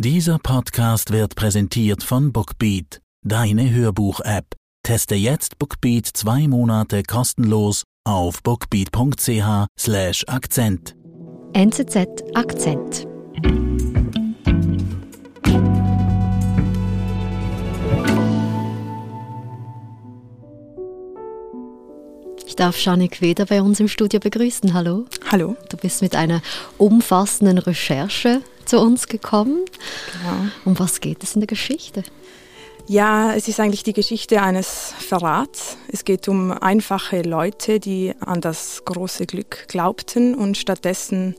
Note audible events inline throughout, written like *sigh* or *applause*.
Dieser Podcast wird präsentiert von Bookbeat, deine Hörbuch-App. Teste jetzt Bookbeat zwei Monate kostenlos auf bookbeat.ch/slash Akzent. NZZ Akzent. Ich darf Janik Weder bei uns im Studio begrüßen. Hallo. Hallo. Du bist mit einer umfassenden Recherche zu uns gekommen. Genau. Um was geht es in der Geschichte? Ja, es ist eigentlich die Geschichte eines Verrats. Es geht um einfache Leute, die an das große Glück glaubten und stattdessen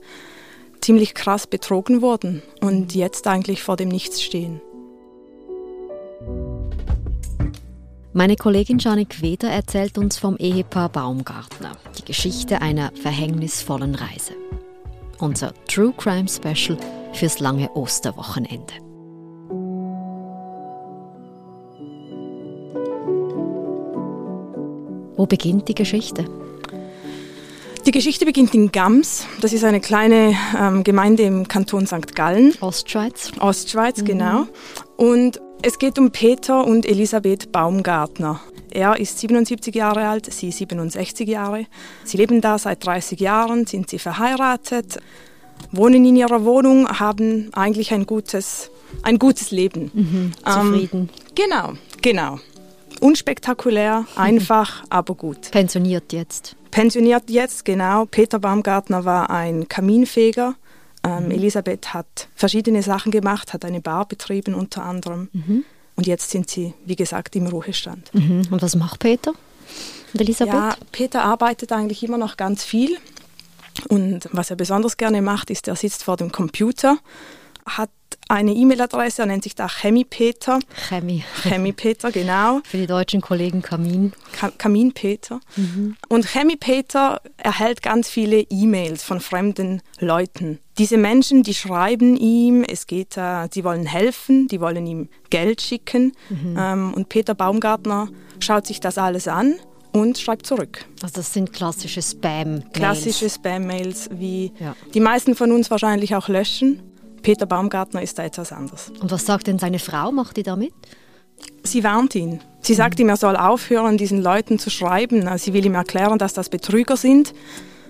ziemlich krass betrogen wurden und jetzt eigentlich vor dem Nichts stehen. Meine Kollegin Janik Weder erzählt uns vom Ehepaar Baumgartner, die Geschichte einer verhängnisvollen Reise. Unser True Crime Special fürs lange Osterwochenende. Wo beginnt die Geschichte? Die Geschichte beginnt in Gams. Das ist eine kleine ähm, Gemeinde im Kanton St. Gallen. Ostschweiz. Ostschweiz, genau. Und es geht um Peter und Elisabeth Baumgartner. Er ist 77 Jahre alt, sie 67 Jahre. Sie leben da seit 30 Jahren, sind sie verheiratet, wohnen in ihrer Wohnung, haben eigentlich ein gutes, ein gutes Leben. Mhm, zufrieden. Ähm, genau, genau. Unspektakulär, einfach, aber gut. Pensioniert jetzt. Pensioniert jetzt, genau. Peter Baumgartner war ein Kaminfeger. Ähm, Mhm. Elisabeth hat verschiedene Sachen gemacht, hat eine Bar betrieben unter anderem. Mhm. Und jetzt sind sie, wie gesagt, im Ruhestand. Mhm. Und was macht Peter und Elisabeth? Ja, Peter arbeitet eigentlich immer noch ganz viel. Und was er besonders gerne macht, ist, er sitzt vor dem Computer, hat eine E-Mail-Adresse, er nennt sich da Chemiepeter. Chemie. Chemiepeter, genau. Für die deutschen Kollegen Kamin. Ka Kaminpeter. Und Chemiepeter erhält ganz viele E-Mails von fremden Leuten. Diese Menschen, die schreiben ihm, es geht, äh, sie wollen helfen, die wollen ihm Geld schicken. Ähm, und Peter Baumgartner schaut sich das alles an und schreibt zurück. Also das sind klassische Spam. Klassische Spam-Mails, wie Ja. die meisten von uns wahrscheinlich auch löschen. Peter Baumgartner ist da etwas anders. Und was sagt denn seine Frau? Macht die da mit? Sie warnt ihn. Sie sagt ihm, er soll aufhören, diesen Leuten zu schreiben. Also Sie will ihm erklären, dass das Betrüger sind,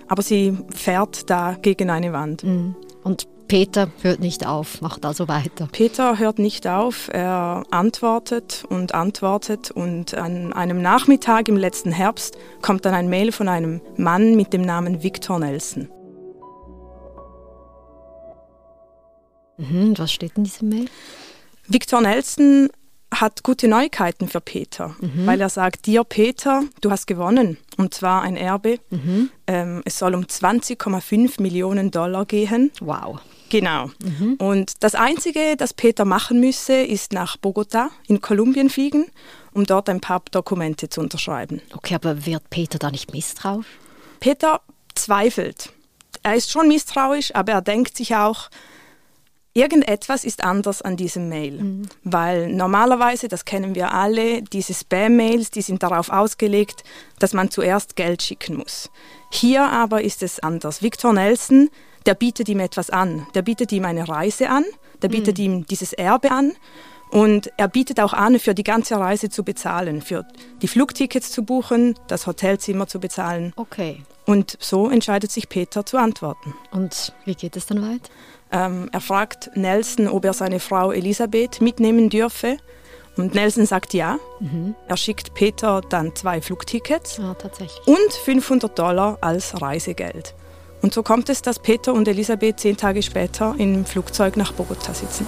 aber sie fährt da gegen eine Wand. Und Peter hört nicht auf, macht also weiter. Peter hört nicht auf, er antwortet und antwortet und an einem Nachmittag im letzten Herbst kommt dann ein Mail von einem Mann mit dem Namen Victor Nelson. Mhm. Was steht in diesem Mail? Victor Nelson hat gute Neuigkeiten für Peter, weil er sagt, dir Peter, du hast gewonnen und zwar ein Erbe. Ähm, es soll um 20,5 Millionen Dollar gehen. Wow. Genau. Und das Einzige, das Peter machen müsse, ist nach Bogota in Kolumbien fliegen, um dort ein paar Dokumente zu unterschreiben. Okay, aber wird Peter da nicht misstrauisch? Peter zweifelt. Er ist schon misstrauisch, aber er denkt sich auch, irgendetwas ist anders an diesem Mail. Weil normalerweise, das kennen wir alle, diese Spam-Mails, die sind darauf ausgelegt, dass man zuerst Geld schicken muss. Hier aber ist es anders. Victor Nelson, der bietet ihm etwas an. Der bietet ihm eine Reise an, der bietet ihm dieses Erbe an und er bietet auch an, für die ganze Reise zu bezahlen, für die Flugtickets zu buchen, das Hotelzimmer zu bezahlen. Okay. Und so entscheidet sich Peter zu antworten. Und wie geht es dann weiter? Ähm, er fragt Nelson, ob er seine Frau Elisabeth mitnehmen dürfe. Und Nelson sagt ja. Er schickt Peter dann zwei Flugtickets tatsächlich. und 500 Dollar als Reisegeld. Und so kommt es, dass Peter und Elisabeth zehn Tage später im Flugzeug nach Bogota sitzen.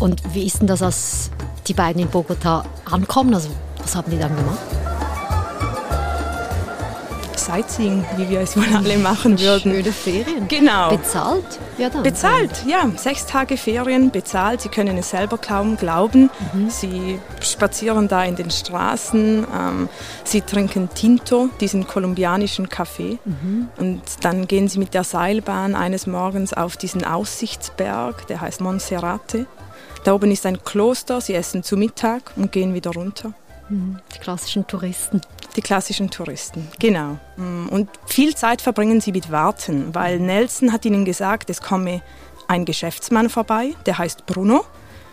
Und wie ist denn das, als die beiden in Bogota ankommen? Also, was haben die dann gemacht? Sightseeing, wie wir es wohl alle machen würden. Schöne Ferien. Genau. Bezahlt? Ja, dann. Bezahlt, ja. Sechs Tage Ferien bezahlt. Sie können es selber kaum glauben. Sie spazieren da in den Straßen. Ähm, sie trinken Tinto, diesen kolumbianischen Kaffee. Und dann gehen sie mit der Seilbahn eines Morgens auf diesen Aussichtsberg, der heißt Monserrate. Da oben ist ein Kloster. Sie essen zu Mittag und gehen wieder runter. Die klassischen Touristen. Die klassischen Touristen, genau. Mm, und viel Zeit verbringen sie mit Warten, weil Nelson hat ihnen gesagt, es komme ein Geschäftsmann vorbei, der heißt Bruno.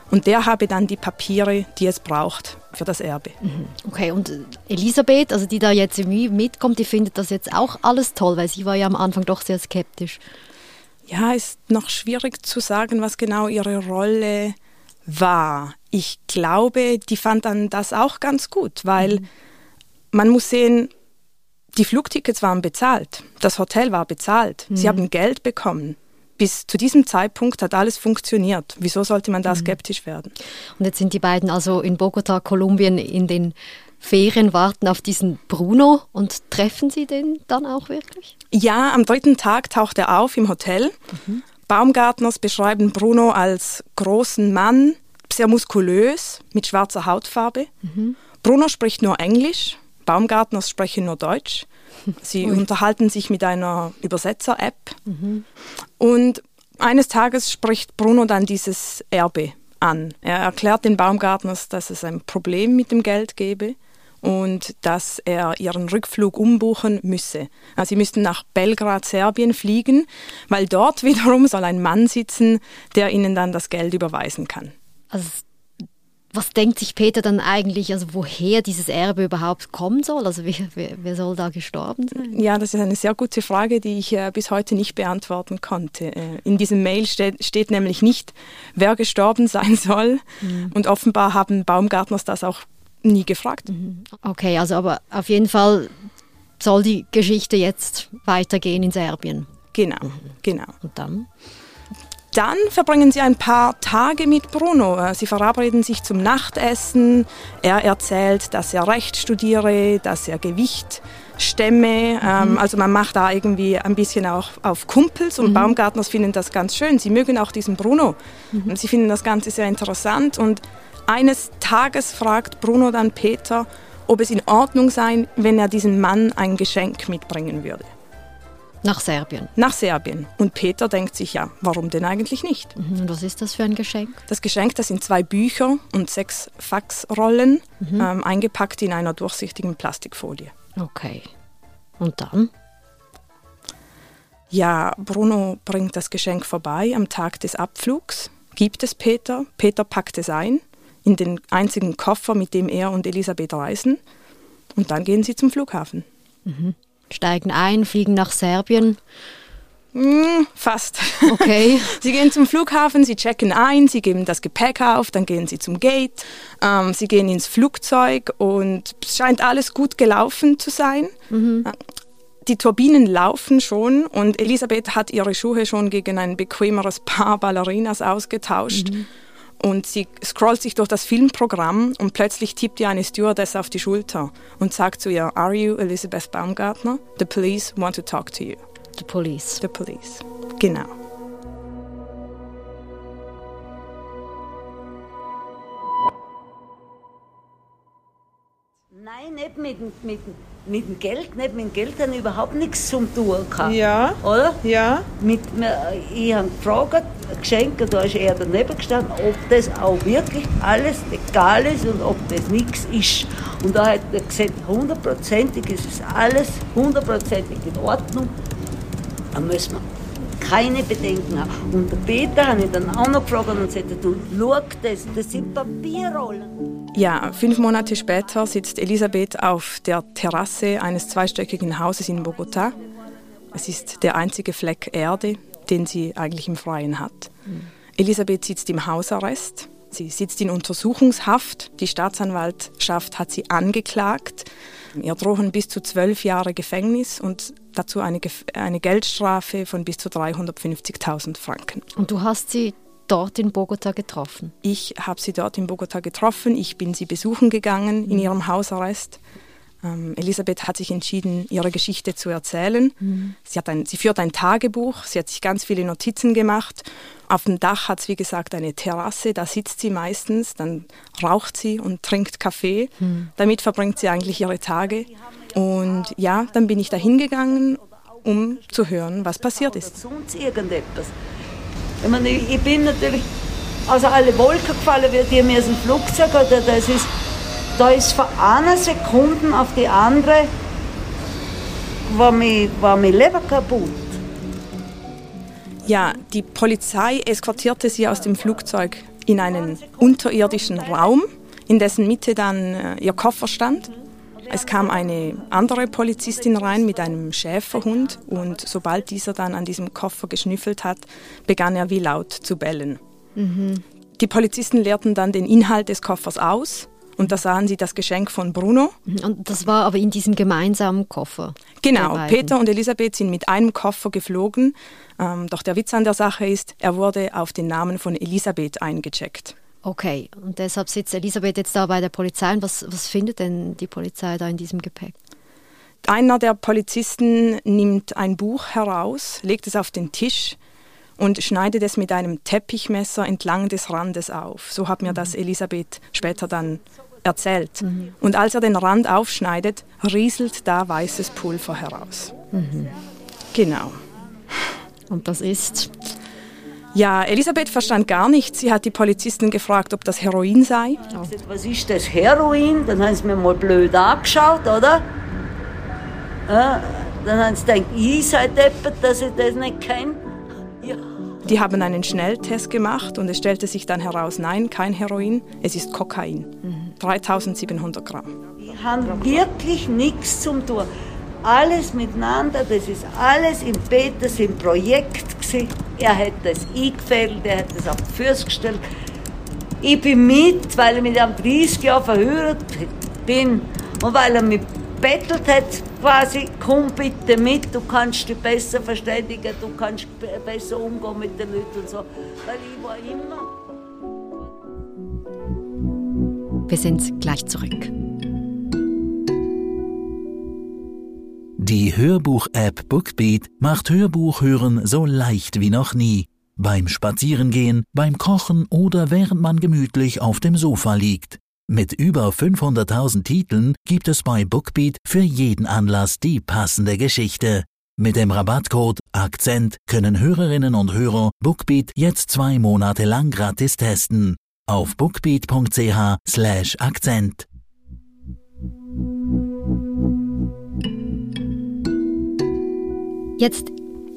Und der habe dann die Papiere, die es braucht für das Erbe. Mhm. Okay, und Elisabeth, also die da jetzt mitkommt, die findet das jetzt auch alles toll, weil sie war ja am Anfang doch sehr skeptisch. Ja, ist noch schwierig zu sagen, was genau ihre Rolle war. Ich glaube, die fand dann das auch ganz gut, weil mhm. man muss sehen, die Flugtickets waren bezahlt, das Hotel war bezahlt, mhm. sie haben Geld bekommen bis zu diesem Zeitpunkt hat alles funktioniert. Wieso sollte man da mhm. skeptisch werden? Und jetzt sind die beiden also in Bogota, Kolumbien in den Ferien, warten auf diesen Bruno und treffen Sie den dann auch wirklich? Ja, am dritten Tag taucht er auf im Hotel. Mhm. Baumgartners beschreiben Bruno als großen Mann, sehr muskulös, mit schwarzer Hautfarbe. Mhm. Bruno spricht nur Englisch, Baumgartners sprechen nur Deutsch. Sie Ui. unterhalten sich mit einer Übersetzer-App. Mhm. Und eines Tages spricht Bruno dann dieses Erbe an. Er erklärt den Baumgartners, dass es ein Problem mit dem Geld gebe und dass er ihren Rückflug umbuchen müsse. Also sie müssten nach Belgrad, Serbien fliegen, weil dort *laughs* wiederum soll ein Mann sitzen, der ihnen dann das Geld überweisen kann. Also was denkt sich Peter dann eigentlich, also woher dieses Erbe überhaupt kommen soll? Also wer, wer, wer soll da gestorben sein? Ja, das ist eine sehr gute Frage, die ich äh, bis heute nicht beantworten konnte. Äh, in diesem Mail steht, steht, nämlich nicht, wer gestorben sein soll. Mhm. Und offenbar haben Baumgartners das auch nie gefragt. Mhm. Okay, also aber auf jeden Fall soll die Geschichte jetzt weitergehen in Serbien. Genau, mhm. genau. Und dann? Dann verbringen sie ein paar Tage mit Bruno. Äh, sie verabreden sich zum Nachtessen. Er erzählt, dass er Recht studiere, dass er Gewicht stemme. Ähm, mhm. Also man macht da irgendwie ein bisschen auch auf Kumpels und mhm. Baumgartners finden das ganz schön. Sie mögen auch diesen Bruno. Mhm. Sie finden das Ganze sehr interessant und eines Tages fragt Bruno dann Peter, ob es in Ordnung sei, wenn er diesem Mann ein Geschenk mitbringen würde. Nach Serbien. Nach Serbien. Und Peter denkt sich, ja, warum denn eigentlich nicht? Mhm. Und was ist das für ein Geschenk? Das Geschenk, das sind zwei Bücher und sechs Faxrollen, mhm. ähm, eingepackt in einer durchsichtigen Plastikfolie. Okay. Und dann? Ja, Bruno bringt das Geschenk vorbei am Tag des Abflugs, gibt es Peter. Peter packt es ein in den einzigen Koffer, mit dem er und Elisabeth reisen. Und dann gehen sie zum Flughafen. Mhm steigen ein, fliegen nach Serbien. Mm, fast. Okay. *laughs* sie gehen zum Flughafen, sie checken ein, sie geben das Gepäck auf, dann gehen sie zum Gate, ähm, sie gehen ins Flugzeug und es scheint alles gut gelaufen zu sein. Mhm. Die Turbinen laufen schon und Elisabeth hat ihre Schuhe schon gegen ein bequemeres Paar Ballerinas ausgetauscht. Mhm. Und sie scrollt sich durch das Filmprogramm und plötzlich tippt ihr eine Stewardess auf die Schulter und sagt zu ihr, Are you Elizabeth Baumgartner? The police want to talk to you. The police. The police. Genau. Nein, nicht mit, mit, mit dem Geld, nicht mit dem Geld haben überhaupt nichts zum tun gehabt. Ja. Oder? Ja. Mit, ich habe gefragt, Geschenke, da ist er daneben gestanden, ob das auch wirklich alles legal ist und ob das nichts ist. Und da hat er gesagt, hundertprozentig ist es alles hundertprozentig in Ordnung. Da müssen wir keine Bedenken haben. Und der Peter habe ich dann auch noch gefragt und sagte, du, schau das, das sind Papierrollen. Ja, fünf Monate später sitzt Elisabeth auf der Terrasse eines zweistöckigen Hauses in Bogota. Es ist der einzige Fleck Erde, den sie eigentlich im Freien hat. Mhm. Elisabeth sitzt im Hausarrest. Sie sitzt in Untersuchungshaft. Die Staatsanwaltschaft hat sie angeklagt. Ihr drohen bis zu zwölf Jahre Gefängnis und dazu eine, eine Geldstrafe von bis zu 350.000 Franken. Und du hast sie dort in Bogota getroffen? Ich habe sie dort in Bogota getroffen. Ich bin sie besuchen gegangen in mhm. ihrem Hausarrest. Ähm, Elisabeth hat sich entschieden, ihre Geschichte zu erzählen. Mhm. Sie, hat ein, sie führt ein Tagebuch, sie hat sich ganz viele Notizen gemacht. Auf dem Dach hat sie, wie gesagt, eine Terrasse, da sitzt sie meistens, dann raucht sie und trinkt Kaffee. Mhm. Damit verbringt sie eigentlich ihre Tage. Und ja, dann bin ich da hingegangen, um zu hören, was passiert ist. Sonst irgendetwas. Ich, meine, ich bin natürlich aus alle Wolken gefallen, wie die mir aus dem Flugzeug oder das ist da ist von einer Sekunde auf die andere war mein, war mein Leben kaputt. Ja, die Polizei eskortierte sie aus dem Flugzeug in einen unterirdischen Raum, in dessen Mitte dann äh, ihr Koffer stand. Es kam eine andere Polizistin rein mit einem Schäferhund und sobald dieser dann an diesem Koffer geschnüffelt hat, begann er wie laut zu bellen. Mhm. Die Polizisten leerten dann den Inhalt des Koffers aus und da sahen sie das Geschenk von Bruno. Mhm. Und das war aber in diesem gemeinsamen Koffer. Genau, Peter und Elisabeth sind mit einem Koffer geflogen. Ähm, doch der Witz an der Sache ist, er wurde auf den Namen von Elisabeth eingecheckt. Okay, und deshalb sitzt Elisabeth jetzt da bei der Polizei. Und was, was findet denn die Polizei da in diesem Gepäck? Einer der Polizisten nimmt ein Buch heraus, legt es auf den Tisch und schneidet es mit einem Teppichmesser entlang des Randes auf. So hat mir das Elisabeth später dann erzählt. Mhm. Und als er den Rand aufschneidet, rieselt da weißes Pulver heraus. Mhm. Genau. Und das ist? Ja, Elisabeth verstand gar nichts. Sie hat die Polizisten gefragt, ob das Heroin sei. Oh. Was ist das Heroin? Dann haben sie mir mal blöd angeschaut, oder? Ja, dann haben sie gedacht, ich sei deppert, dass ich das nicht kenne. Ja. Die haben einen Schnelltest gemacht und es stellte sich dann heraus, nein, kein Heroin, es ist Kokain. Mhm. 3700 Gramm. Die haben wirklich nichts zum tun. Alles miteinander, das ist alles im Peters im Projekt gewesen. Er hat das eingefädelt, er hat das auf die Füße gestellt. Ich bin mit, weil ich mit ihm 30 Jahre verheiratet bin und weil er mich bettelt hat, quasi, komm bitte mit, du kannst dich besser verständigen, du kannst besser umgehen mit den Leuten und so. Weil ich war immer. Wir sind gleich zurück. Die Hörbuch-App Bookbeat macht Hörbuchhören so leicht wie noch nie. Beim Spazierengehen, beim Kochen oder während man gemütlich auf dem Sofa liegt. Mit über 500.000 Titeln gibt es bei Bookbeat für jeden Anlass die passende Geschichte. Mit dem Rabattcode Akzent können Hörerinnen und Hörer Bookbeat jetzt zwei Monate lang gratis testen. Auf bookbeat.ch slash Akzent. Jetzt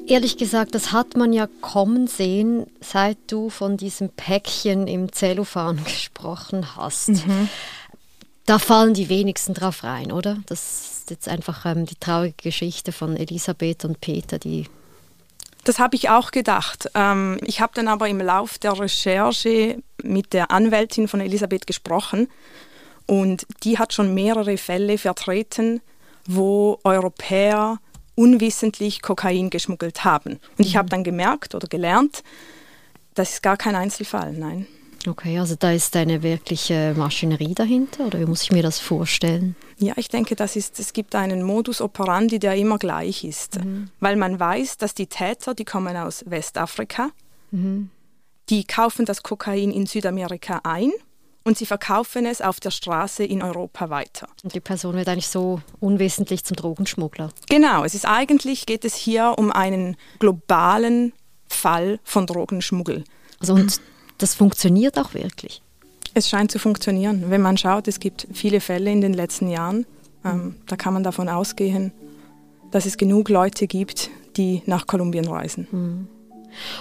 Ehrlich gesagt, das hat man ja kommen sehen, seit du von diesem Päckchen im Zellophan *laughs* gesprochen hast. Mhm. Da fallen die wenigsten drauf rein, oder? Das ist jetzt einfach ähm, die traurige Geschichte von Elisabeth und Peter, die das habe ich auch gedacht. Ähm, ich habe dann aber im Lauf der Recherche mit der Anwältin von Elisabeth gesprochen und die hat schon mehrere Fälle vertreten, wo Europäer unwissentlich Kokain geschmuggelt haben. Und ich habe mhm. dann gemerkt oder gelernt, das ist gar kein Einzelfall, nein. Okay, also da ist eine wirkliche Maschinerie dahinter oder wie muss ich mir das vorstellen? Ja, ich denke, das ist, es gibt einen Modus operandi, der immer gleich ist, mhm. weil man weiß, dass die Täter, die kommen aus Westafrika, mhm. die kaufen das Kokain in Südamerika ein und sie verkaufen es auf der Straße in Europa weiter. Und die Person wird eigentlich so unwissentlich zum Drogenschmuggler. Genau, es ist eigentlich geht es hier um einen globalen Fall von Drogenschmuggel. Also und das funktioniert auch wirklich. Es scheint zu funktionieren. Wenn man schaut, es gibt viele Fälle in den letzten Jahren. Ähm, da kann man davon ausgehen, dass es genug Leute gibt, die nach Kolumbien reisen. Mhm.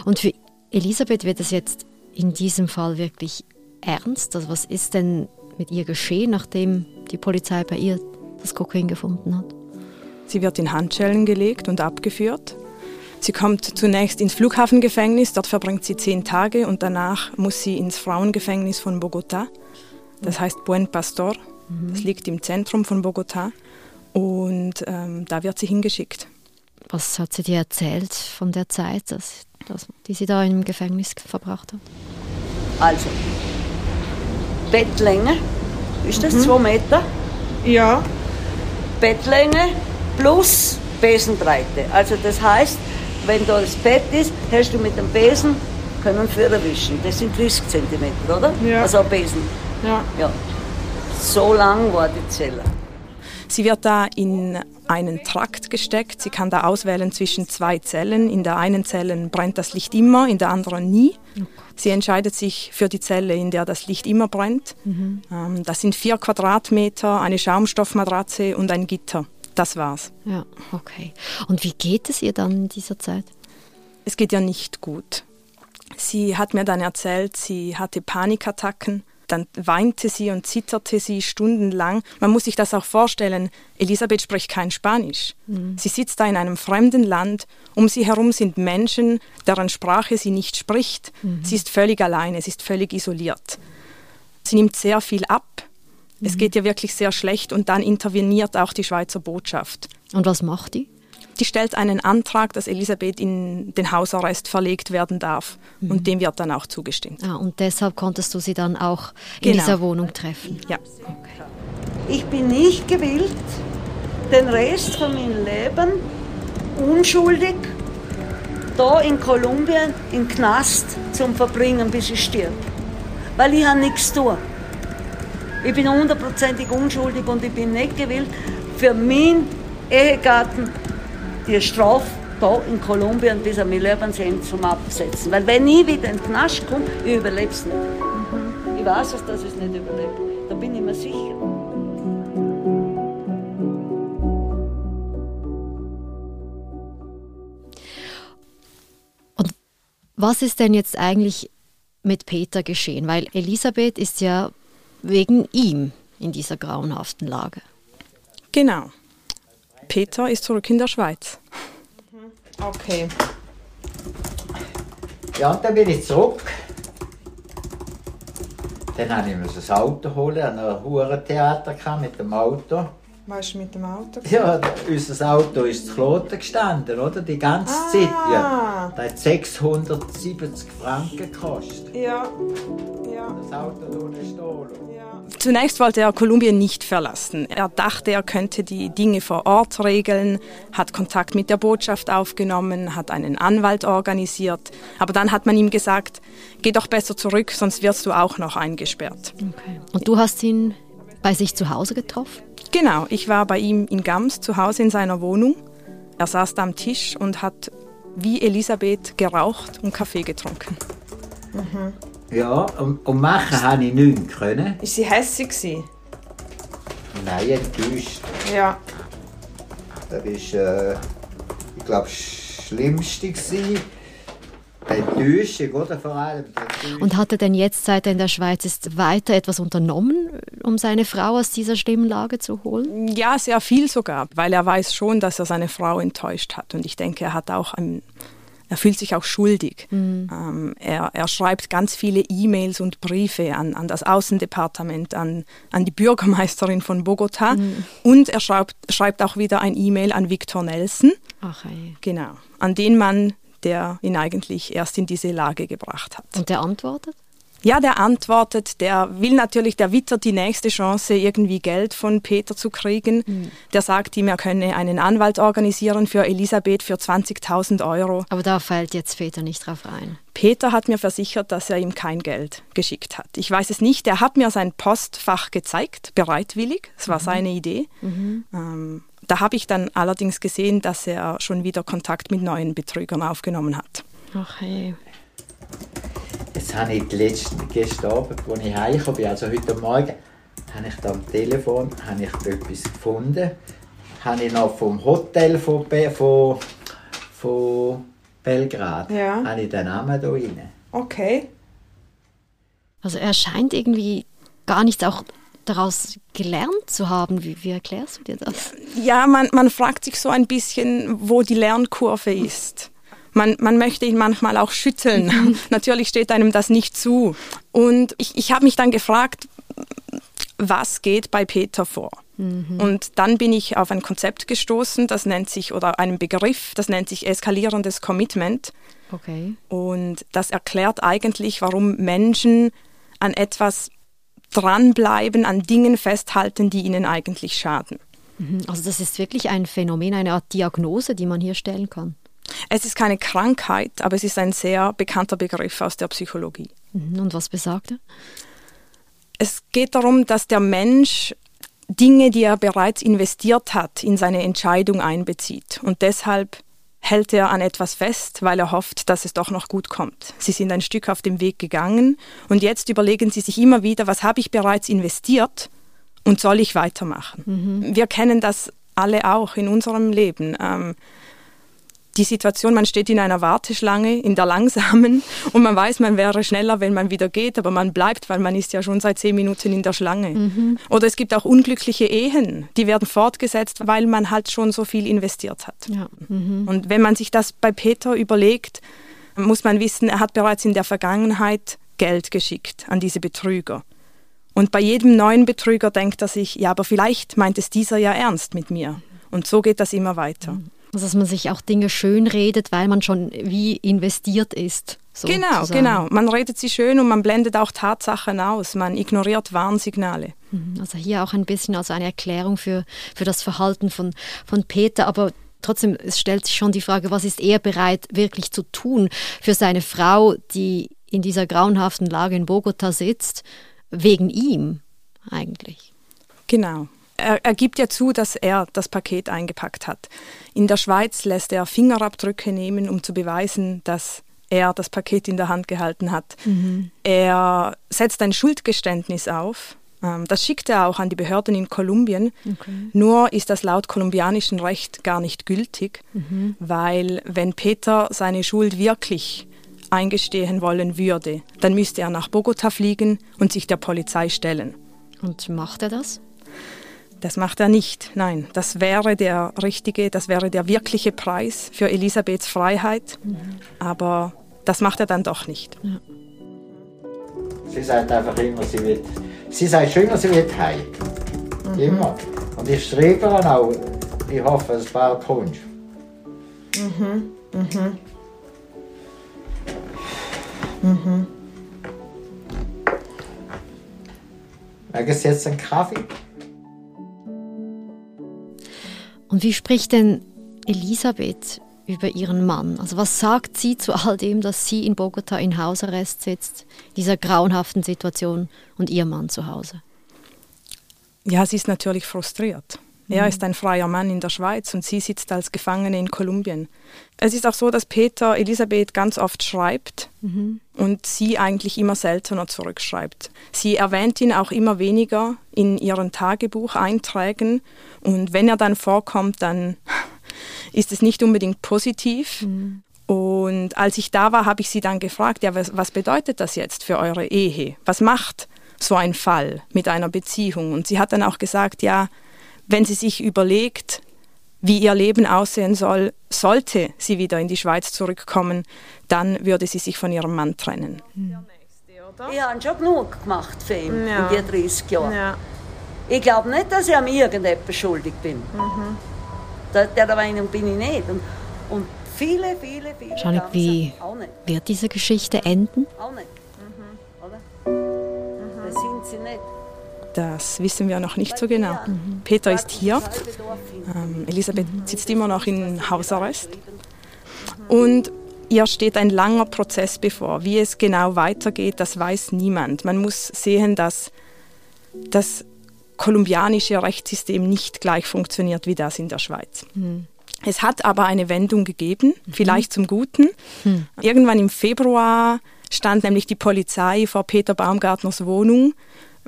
Und für Elisabeth wird es jetzt in diesem Fall wirklich ernst? Also was ist denn mit ihr geschehen, nachdem die Polizei bei ihr das Kokain gefunden hat? Sie wird in Handschellen gelegt und abgeführt. Sie kommt zunächst ins Flughafengefängnis, dort verbringt sie zehn Tage und danach muss sie ins Frauengefängnis von Bogota. Das heißt Buen Pastor. Mhm. Das liegt im Zentrum von Bogota und ähm, da wird sie hingeschickt. Was hat sie dir erzählt von der Zeit, dass, dass, die sie da im Gefängnis verbracht hat? Also, Bettlänge. Ist das mhm. zwei Meter? Ja. Bettlänge plus Besenbreite. Also das heißt, wenn da das Bett ist, hast du mit dem Besen können wir erwischen. Das sind 30 cm, oder? Ja. Also ein Besen. Ja. ja. So lang war die Zelle. Sie wird da in einen Trakt gesteckt. Sie kann da auswählen zwischen zwei Zellen. In der einen Zelle brennt das Licht immer, in der anderen nie. Sie entscheidet sich für die Zelle, in der das Licht immer brennt. Mhm. das sind vier Quadratmeter, eine Schaumstoffmatratze und ein Gitter. Das war's. Ja, okay. Und wie geht es ihr dann in dieser Zeit? Es geht ihr nicht gut. Sie hat mir dann erzählt, sie hatte Panikattacken dann weinte sie und zitterte sie stundenlang. Man muss sich das auch vorstellen. Elisabeth spricht kein Spanisch. Mhm. Sie sitzt da in einem fremden Land. Um sie herum sind Menschen, deren Sprache sie nicht spricht. Mhm. Sie ist völlig alleine, sie ist völlig isoliert. Sie nimmt sehr viel ab. Mhm. Es geht ihr wirklich sehr schlecht und dann interveniert auch die Schweizer Botschaft. Und was macht die? Die stellt einen Antrag, dass Elisabeth in den Hausarrest verlegt werden darf. Mhm. Und dem wird dann auch zugestimmt. Ah, und deshalb konntest du sie dann auch in genau. dieser Wohnung treffen? Ja. Okay. Ich bin nicht gewillt, den Rest von meinem Leben unschuldig da in Kolumbien im Knast zum Verbringen, bis ich stirb. Weil ich habe nichts tun. Ich bin hundertprozentig unschuldig und ich bin nicht gewillt, für meinen Ehegatten die Strafe da in Kolumbien bis an mein Lebensende zum Absetzen. Weil wenn ich wieder in den Knast komme, ich überlebe es nicht. Mhm. Ich weiß es, dass ich es nicht überlebe. Da bin ich mir sicher. Und was ist denn jetzt eigentlich mit Peter geschehen? Weil Elisabeth ist ja wegen ihm in dieser grauenhaften Lage. Genau. Peter ist zurück in der Schweiz. Okay. Ja, und dann bin ich zurück. Dann musste ich mir das Auto holen, an einem Hurentheater mit dem Auto. Was du mit dem Auto? Ja, unser Auto ist zu Kloten gestanden, oder? Die ganze ah. Zeit. Ja. Das hat 670 Franken gekostet. Ja. Ja. Das Auto ohne stehen Zunächst wollte er Kolumbien nicht verlassen. Er dachte, er könnte die Dinge vor Ort regeln, hat Kontakt mit der Botschaft aufgenommen, hat einen Anwalt organisiert. Aber dann hat man ihm gesagt, geh doch besser zurück, sonst wirst du auch noch eingesperrt. Okay. Und du hast ihn bei sich zu Hause getroffen? Genau, ich war bei ihm in Gams zu Hause in seiner Wohnung. Er saß da am Tisch und hat wie Elisabeth geraucht und Kaffee getrunken. Mhm. Ja, und, und machen habe ich nichts können. Ist sie hässlich Nein, enttäuscht. Ja. Das war, äh, ich glaube, das Schlimmste. Gewesen. Enttäuschung, oder? Vor allem. Und hat er denn jetzt, seit er in der Schweiz ist, weiter etwas unternommen, um seine Frau aus dieser schlimmen Lage zu holen? Ja, sehr viel sogar, weil er weiß schon, dass er seine Frau enttäuscht hat. Und ich denke, er hat auch ein er fühlt sich auch schuldig. Mhm. Ähm, er, er, schreibt ganz viele E-Mails und Briefe an, an das Außendepartement, an, an die Bürgermeisterin von Bogota mhm. und er schreibt, schreibt auch wieder ein E-Mail an Victor Nelson. Ach, hey. Genau, an den Mann, der ihn eigentlich erst in diese Lage gebracht hat. Und der antwortet? Ja, der antwortet, der will natürlich, der wittert die nächste Chance, irgendwie Geld von Peter zu kriegen. Mhm. Der sagt ihm, er könne einen Anwalt organisieren für Elisabeth für 20.000 Euro. Aber da fällt jetzt Peter nicht drauf ein. Peter hat mir versichert, dass er ihm kein Geld geschickt hat. Ich weiß es nicht. Er hat mir sein Postfach gezeigt, bereitwillig. Es war mhm. seine Idee. Mhm. Ähm, da habe ich dann allerdings gesehen, dass er schon wieder Kontakt mit neuen Betrügern aufgenommen hat. Hey. Jetzt habe ich die letzte, gestern Abend, als ich heimgekommen bin, also heute Morgen, habe ich da am Telefon habe ich etwas gefunden. Habe ich noch vom Hotel von, von, von Belgrad ja. habe ich den Namen hier rein. Okay. Also er scheint irgendwie gar nichts auch daraus gelernt zu haben. Wie, wie, erklärst du dir das? Ja, man, man fragt sich so ein bisschen, wo die Lernkurve ist man, man möchte ihn manchmal auch schütteln. *laughs* Natürlich steht einem das nicht zu. Und ich, ich habe mich dann gefragt, was geht bei Peter vor? Mhm. Und dann bin ich auf ein Konzept gestoßen, das nennt sich, oder einen Begriff, das nennt sich eskalierendes Commitment. Okay. Und das erklärt eigentlich, warum Menschen an etwas dranbleiben, an Dingen festhalten, die ihnen eigentlich schaden. Mhm. Also das ist wirklich ein Phänomen, eine Art Diagnose, die man hier stellen kann. Es ist keine Krankheit, aber es ist ein sehr bekannter Begriff aus der Psychologie. Mhm. Und was besagt er? Es geht darum, dass der Mensch Dinge, die er bereits investiert hat, in seine Entscheidung einbezieht. Und deshalb hält er an etwas fest, weil er hofft, dass es doch noch gut kommt. Sie sind ein Stück auf dem Weg gegangen und jetzt überlegen sie sich immer wieder, was habe ich bereits investiert und soll ich weitermachen. Mhm. Wir kennen das alle auch in unserem Leben. Ähm, die Situation, man steht in einer Warteschlange, in der langsamen und man weiß, man wäre schneller, wenn man wieder geht, aber man bleibt, weil man ist ja schon seit zehn Minuten in der Schlange. Mhm. Oder es gibt auch unglückliche Ehen, die werden fortgesetzt, weil man halt schon so viel investiert hat. Ja. Mhm. Und wenn man sich das bei Peter überlegt, muss man wissen, er hat bereits in der Vergangenheit Geld geschickt an diese Betrüger. Und bei jedem neuen Betrüger denkt er sich, ja, aber vielleicht meint es dieser ja ernst mit mir. Und so geht das immer weiter. Mhm. Also dass man sich auch Dinge schön redet, weil man schon wie investiert ist. So genau, genau. Man redet sie schön und man blendet auch Tatsachen aus. Man ignoriert Warnsignale. Mhm. Also hier auch ein bisschen als eine Erklärung für, für das Verhalten von, von Peter. Aber trotzdem es stellt sich schon die Frage, was ist er bereit wirklich zu tun für seine Frau, die in dieser grauenhaften Lage in Bogota sitzt, wegen ihm eigentlich? Genau er, er gibt ja zu, dass er das Paket eingepackt hat. In der Schweiz lässt er Fingerabdrücke nehmen, um zu beweisen, dass er das Paket in der Hand gehalten hat. Mhm. Er setzt ein Schuldgeständnis auf. Ähm, das schickt er auch an die Behörden in Kolumbien. Okay. Nur ist das laut kolumbianischem Recht gar nicht gültig, mhm. weil wenn Peter seine Schuld wirklich eingestehen wollen würde, dann müsste er nach Bogota fliegen und sich der Polizei stellen. Und macht er das? Das macht er nicht. Nein, das wäre der richtige, das wäre der wirkliche Preis für Elisabeths Freiheit. Mhm. Aber das macht er dann doch nicht. Ja. Sie sagt einfach immer, sie wird, sie sagt schon immer, sie wird heim. Mhm. Immer. Und ich schreibe dann auch, ich hoffe, es bald kommst. Mhm. Mhm. Mhm. Sie jetzt einen Kaffee? Und wie spricht denn Elisabeth über ihren Mann? Also was sagt sie zu all dem, dass sie in Bogota in Hausarrest sitzt, dieser grauenhaften Situation und ihr Mann zu Hause? Ja, sie ist natürlich frustriert. Er mhm. ist ein freier Mann in der Schweiz und sie sitzt als Gefangene in Kolumbien. Es ist auch so, dass Peter Elisabeth ganz oft schreibt mhm. und sie eigentlich immer seltener zurückschreibt. Sie erwähnt ihn auch immer weniger in ihren Tagebucheinträgen und wenn er dann vorkommt, dann *laughs* ist es nicht unbedingt positiv. Mhm. Und als ich da war, habe ich sie dann gefragt, ja, was, was bedeutet das jetzt für eure Ehe? Was macht so ein Fall mit einer Beziehung? Und sie hat dann auch gesagt, ja, wenn sie sich überlegt, wie ihr Leben aussehen soll, sollte sie wieder in die Schweiz zurückkommen, dann würde sie sich von ihrem Mann trennen. Hm. Ich habe schon genug gemacht für ihn ja. in den 30 Jahren. Ja. Ich glaube nicht, dass ich an irgendetwas schuldig bin. Mhm. Der, der Meinung bin ich nicht. Und, und viele, viele, viele. Janik, wie wird diese Geschichte enden? Auch nicht. Mhm. Oder? Mhm. Das sind sie nicht. Das wissen wir noch nicht so genau. Mhm. Peter ist hier. Ähm, Elisabeth sitzt immer noch in Hausarrest. Und ihr steht ein langer Prozess bevor. Wie es genau weitergeht, das weiß niemand. Man muss sehen, dass das kolumbianische Rechtssystem nicht gleich funktioniert wie das in der Schweiz. Mhm. Es hat aber eine Wendung gegeben, mhm. vielleicht zum Guten. Mhm. Irgendwann im Februar stand nämlich die Polizei vor Peter Baumgartners Wohnung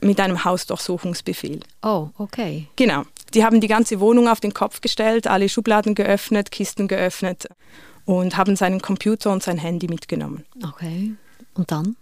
mit einem Hausdurchsuchungsbefehl. Oh, okay. Genau. Die haben die ganze Wohnung auf den Kopf gestellt, alle Schubladen geöffnet, Kisten geöffnet und haben seinen Computer und sein Handy mitgenommen. Okay. Und dann?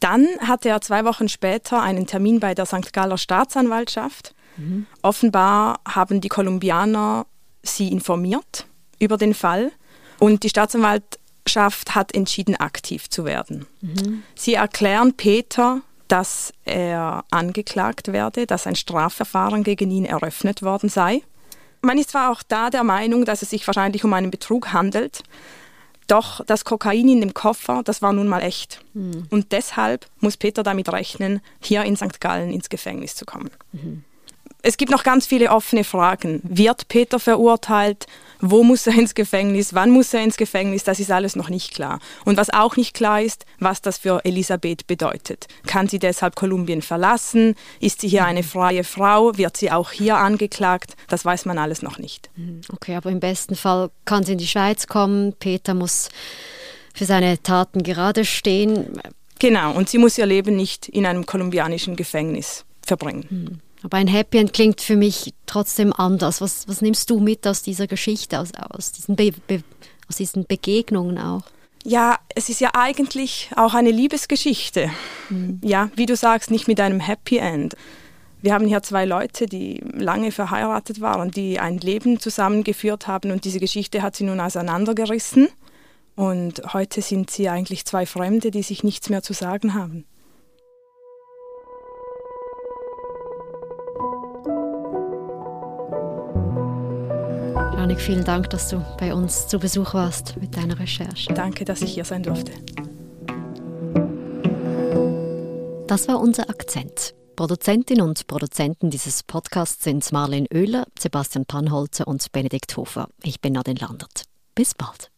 Dann hatte er zwei Wochen später einen Termin bei der St. Galler Staatsanwaltschaft. Mhm. Offenbar haben die Kolumbianer sie informiert über den Fall und die Staatsanwaltschaft hat entschieden, aktiv zu werden. Mhm. Sie erklären Peter dass er angeklagt werde, dass ein Strafverfahren gegen ihn eröffnet worden sei. Man ist zwar auch da der Meinung, dass es sich wahrscheinlich um einen Betrug handelt, doch das Kokain in dem Koffer, das war nun mal echt. Mhm. Und deshalb muss Peter damit rechnen, hier in St. Gallen ins Gefängnis zu kommen. Mhm. Es gibt noch ganz viele offene Fragen. Wird Peter verurteilt? Wo muss er ins Gefängnis? Wann muss er ins Gefängnis? Das ist alles noch nicht klar. Und was auch nicht klar ist, was das für Elisabeth bedeutet. Kann sie deshalb Kolumbien verlassen? Ist sie hier eine freie Frau? Wird sie auch hier angeklagt? Das weiß man alles noch nicht. Hm, okay, aber im besten Fall kann sie in die Schweiz kommen. Peter muss für seine Taten gerade stehen. Genau, und sie muss ihr Leben nicht in einem kolumbianischen Gefängnis verbringen. Aber ein Happy End klingt für mich trotzdem anders. Was, was nimmst du mit aus dieser Geschichte, aus, aus, diesen Be Be aus diesen Begegnungen auch? Ja, es ist ja eigentlich auch eine Liebesgeschichte. Mhm. Ja, wie du sagst, nicht mit einem Happy End. Wir haben hier zwei Leute, die lange verheiratet waren, die ein Leben zusammengeführt haben und diese Geschichte hat sie nun auseinandergerissen. Und heute sind sie eigentlich zwei Fremde, die sich nichts mehr zu sagen haben. Janik, vielen Dank, dass du bei uns zu Besuch warst mit deiner Recherche. Danke, dass ich hier sein durfte. Das war unser Akzent. Produzentin und Produzenten dieses Podcasts sind Marlene Oehler, Sebastian Panholzer und Benedikt Hofer. Ich bin Nadine Landert. Bis bald.